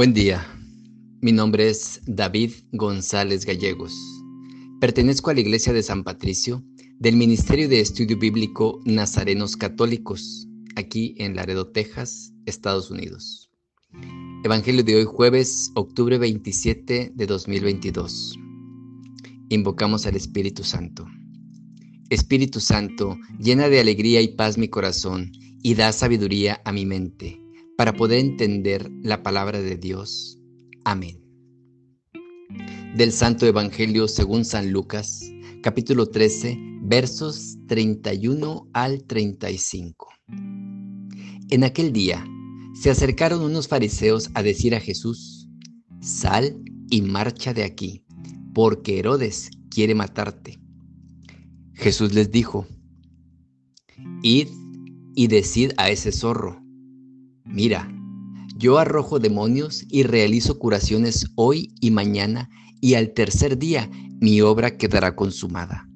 Buen día, mi nombre es David González Gallegos. Pertenezco a la Iglesia de San Patricio del Ministerio de Estudio Bíblico Nazarenos Católicos, aquí en Laredo, Texas, Estados Unidos. Evangelio de hoy jueves, octubre 27 de 2022. Invocamos al Espíritu Santo. Espíritu Santo, llena de alegría y paz mi corazón y da sabiduría a mi mente para poder entender la palabra de Dios. Amén. Del Santo Evangelio según San Lucas, capítulo 13, versos 31 al 35. En aquel día se acercaron unos fariseos a decir a Jesús, Sal y marcha de aquí, porque Herodes quiere matarte. Jesús les dijo, Id y decid a ese zorro, Mira, yo arrojo demonios y realizo curaciones hoy y mañana, y al tercer día mi obra quedará consumada.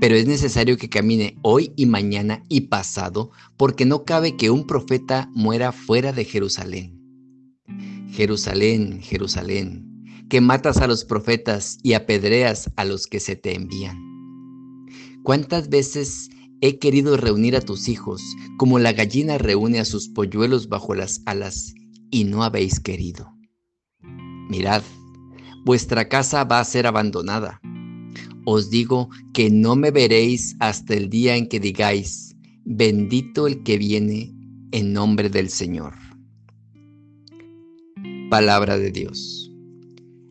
Pero es necesario que camine hoy y mañana y pasado, porque no cabe que un profeta muera fuera de Jerusalén. Jerusalén, Jerusalén, que matas a los profetas y apedreas a los que se te envían. ¿Cuántas veces He querido reunir a tus hijos como la gallina reúne a sus polluelos bajo las alas, y no habéis querido. Mirad, vuestra casa va a ser abandonada. Os digo que no me veréis hasta el día en que digáis, bendito el que viene en nombre del Señor. Palabra de Dios.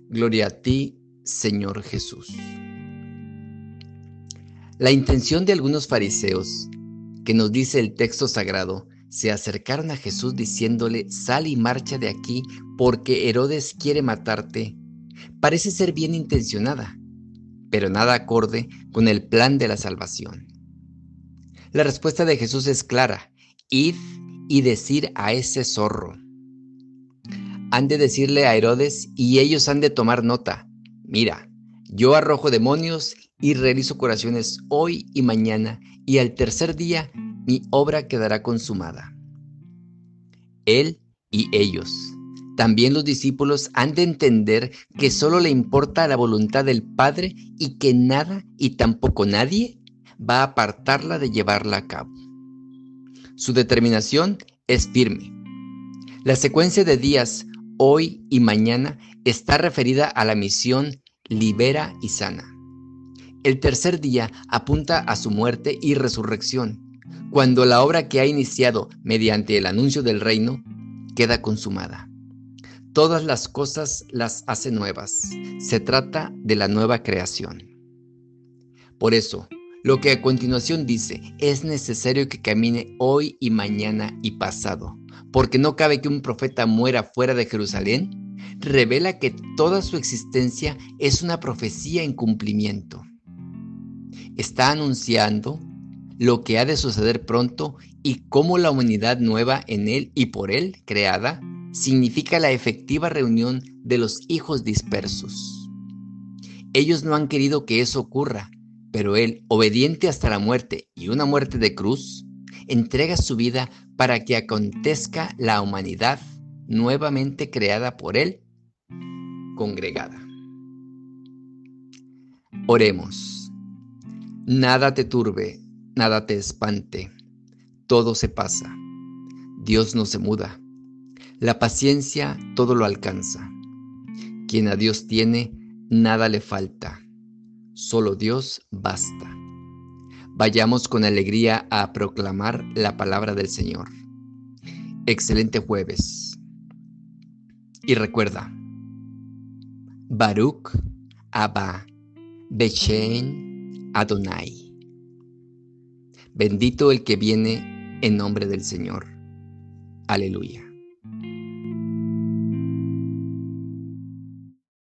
Gloria a ti, Señor Jesús. La intención de algunos fariseos, que nos dice el texto sagrado, se acercaron a Jesús diciéndole, sal y marcha de aquí porque Herodes quiere matarte, parece ser bien intencionada, pero nada acorde con el plan de la salvación. La respuesta de Jesús es clara, id y decir a ese zorro. Han de decirle a Herodes y ellos han de tomar nota, mira, yo arrojo demonios y realizo curaciones hoy y mañana, y al tercer día mi obra quedará consumada. Él y ellos, también los discípulos, han de entender que solo le importa la voluntad del Padre y que nada y tampoco nadie va a apartarla de llevarla a cabo. Su determinación es firme. La secuencia de días, hoy y mañana, está referida a la misión libera y sana. El tercer día apunta a su muerte y resurrección, cuando la obra que ha iniciado mediante el anuncio del reino queda consumada. Todas las cosas las hace nuevas. Se trata de la nueva creación. Por eso, lo que a continuación dice, es necesario que camine hoy y mañana y pasado, porque no cabe que un profeta muera fuera de Jerusalén, revela que toda su existencia es una profecía en cumplimiento está anunciando lo que ha de suceder pronto y cómo la humanidad nueva en él y por él creada significa la efectiva reunión de los hijos dispersos. Ellos no han querido que eso ocurra, pero él, obediente hasta la muerte y una muerte de cruz, entrega su vida para que acontezca la humanidad nuevamente creada por él, congregada. Oremos. Nada te turbe, nada te espante, todo se pasa. Dios no se muda. La paciencia todo lo alcanza. Quien a Dios tiene, nada le falta. Solo Dios basta. Vayamos con alegría a proclamar la palabra del Señor. Excelente jueves. Y recuerda, Baruch Abba Bechen Adonai. Bendito el que viene en nombre del Señor. Aleluya.